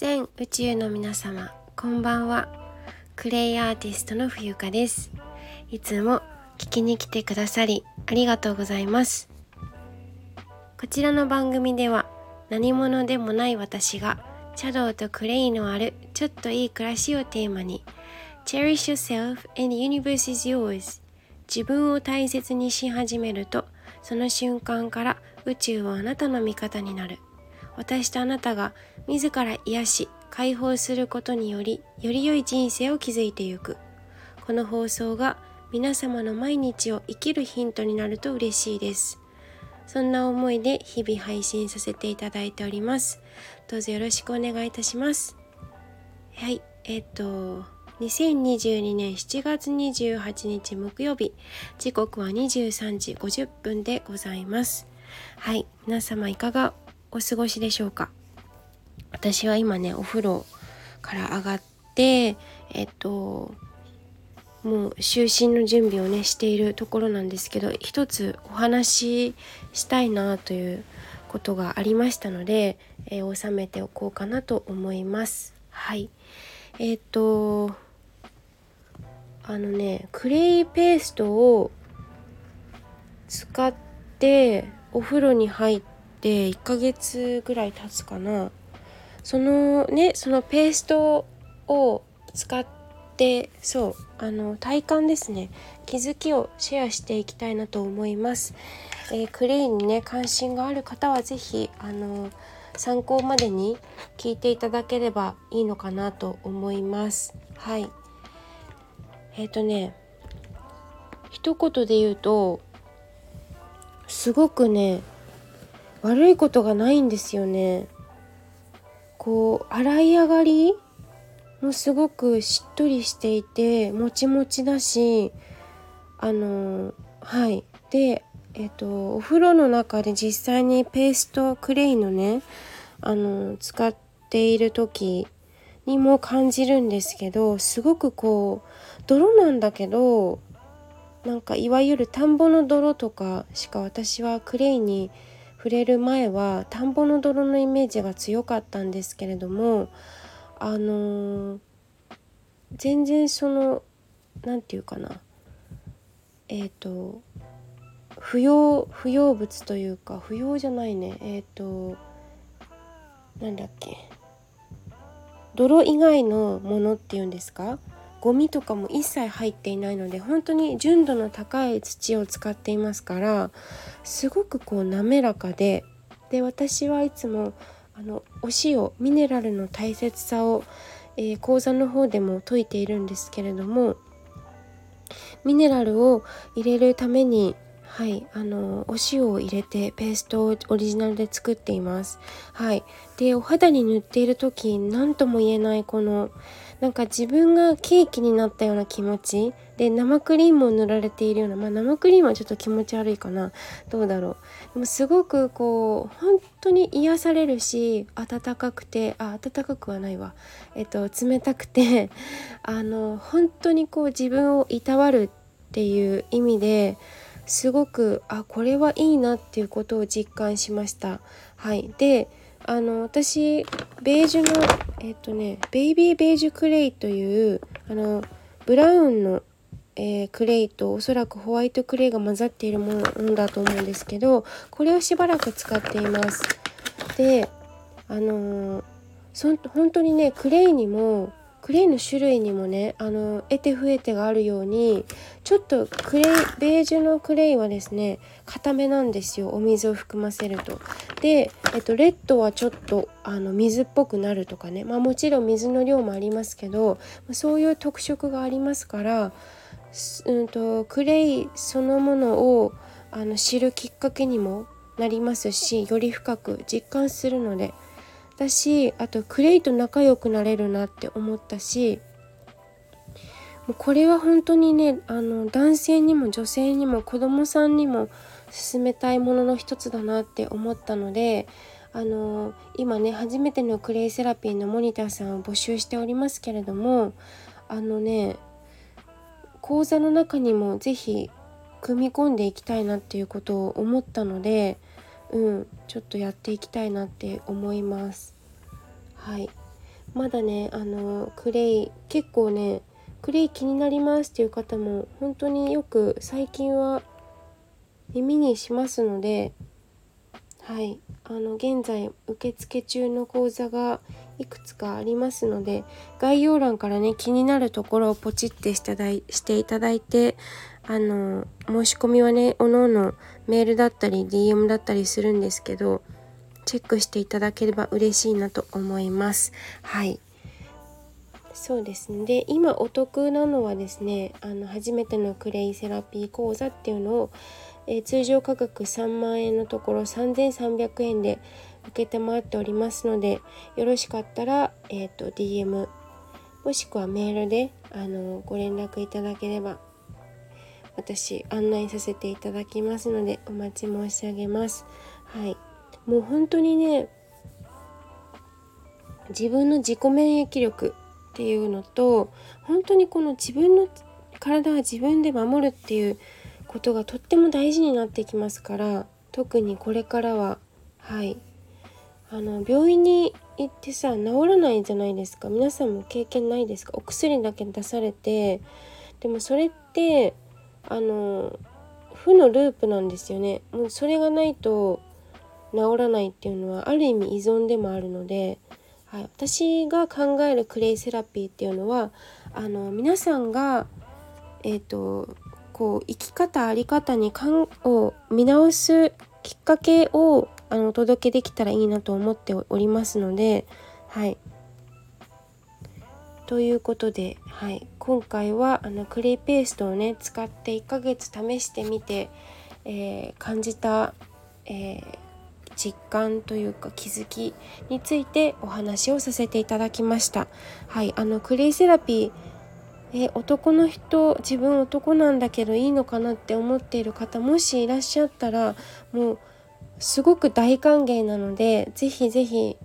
全宇宙の皆様こんばんは。クレイアーティストの冬香です。いつも聞きに来てくださりありがとうございます。こちらの番組では何者でもない私が茶道とクレイのあるちょっといい暮らしをテーマに Cherish yourself and the universe is yours 自分を大切にし始めるとその瞬間から宇宙はあなたの味方になる。私とあなたが自ら癒し解放することによりより良い人生を築いてゆく。この放送が皆様の毎日を生きるヒントになると嬉しいです。そんな思いで日々配信させていただいております。どうぞよろしくお願いいたします。はいえっと2022年7月28日木曜日時刻は23時50分でございます。はい皆様いかがお過ごしでしょうか？私は今ねお風呂から上がってえっともう就寝の準備をねしているところなんですけど一つお話ししたいなということがありましたので、えー、収めておこうかなと思います。はい。えっ、とあのねクレイペーストを使ってお風呂に入ってって1ヶ月ぐらい経つかな。そのねそのペーストを使ってそうあの体感ですね。気づきをシェアしていきたいなと思います、えー、クレイにね関心がある方は是非あの参考までに聞いていただければいいのかなと思います。はい。えっ、ー、とね一言で言うとすごくね悪いことがないんですよね。こう洗い上がりもすごくしっとりしていてもちもちだしあのはい。でえっとお風呂の中で実際にペーストクレイのねあの使っている時にも感じるんですけどすごくこう泥なんだけどなんかいわゆる田んぼの泥とかしか私はクレイに触れる前は田んぼの泥のイメージが強かったんですけれどもあのー、全然その何て言うかな。えっ、ー、と不要不要物というか不要じゃないね。えっ、ー、となんだっけ。泥以外のものっていうんですか？ゴミとかも一切入っていないので本当に純度の高い土を使っていますからすごくこう滑らかでで私はいつもあのお塩ミネラルの大切さを、えー、講座の方でも説いているんですけれどもミネラルを入れるためにはいあのお塩を入れてペーストをオリジナルで作っています。はい。でお肌に塗っている時何とも言えないこのなんか自分がケーキになったような気持ち。で生クリームを塗られているようなまあ生クリームはちょっと気持ち悪いかな。どうだろう。でもすごくこう本当に癒されるし暖かくてあ暖かくはないわ。えっと冷たくて あの本当にこう自分をいたわるっていう意味ですごくあこれはいいなっていうことを実感しました。はい。であの私ベージュのえっ、とねベイビーベージュクレイというあのブラウンの、えー、クレイとおそらくホワイトクレイが混ざっているものだと思うんですけどこれをしばらく使っています。であのー、そ本当にねクレイにもクレイの種類にもねあの得て増えてがあるようにちょっとクレイベージュのクレイはですね固めなんですよお水を含ませると。で、えっと、レッドはちょっとあの水っぽくなるとかね、まあ、もちろん水の量もありますけどそういう特色がありますから、うんと、クレイそのものをあの知るきっかけにもなりますしより深く実感するので。だしあとクレイと仲良くなれるなって思ったしもうこれは本当にねあの男性にも女性にも子供さんにも勧めたいものの一つだなって思ったのであの今ね初めてのクレイセラピーのモニターさんを募集しておりますけれどもあのね講座の中にも是非組み込んでいきたいなっていうことを思ったのでうんちょっとやっていきたいなって思います。はい。まだねあのクレイ結構ねクレイ気になりますっていう方も本当によく最近は耳にしますのではい。あの現在受付中の講座がいくつかありますので概要欄からね気になるところをポチってしていただいてあの申し込みはねおのおのメールだったり DM だったりするんですけどチェックしていただければ嬉しいなと思います。はい。そうですね。で今お得なのはですねあの初めてのクレイセラピー講座っていうのを、え、通常価格3万円のところ3300円で承っておりますのでよろしかったら、えーと、DM もしくはメールであのご連絡いただければ私案内させていただきますのでお待ち申し上げます。はい。もう本当にね自分の自己免疫力っていうのと本当にこの自分の体は自分で守るっていうことがとっても大事になってきますから特にこれからははい。あの病院に行ってさ治らないじゃないですか。皆さんも経験ないですか？お薬だけ出されてでもそれってあの負のループなんですよね。もうそれがないと治らないっていうのはある意味依存でもあるのではい、私が考えるクレイセラピーっていうのはあの皆さんが、えーと、こう生き方あり方にかんを見直すきっかけをあのお届けできたらいいなと思っておりますのではい。ということで、はい、今回はあのクレイペーストをね使って1ヶ月試してみて、えー、感じた、えー実感というか気づきについてお話をさせていただきました。はいあのクレイセラピーえ男の人自分男なんだけどいいのかなって思っている方もしいらっしゃったらもうすごく大歓迎なのでぜひぜひ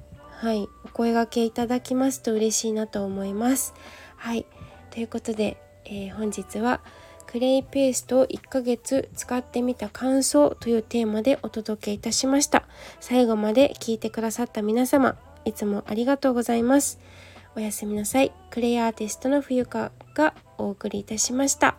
はい。お声がけいただきますと嬉しいなと思います。はい。ということで、えー、本日はクレイペーストを1ヶ月使ってみた感想というテーマでお届けいたしました。最後まで聞いてくださった皆様いつもありがとうございます。おやすみなさい。クレイアーティストの冬香がお送りいたしました。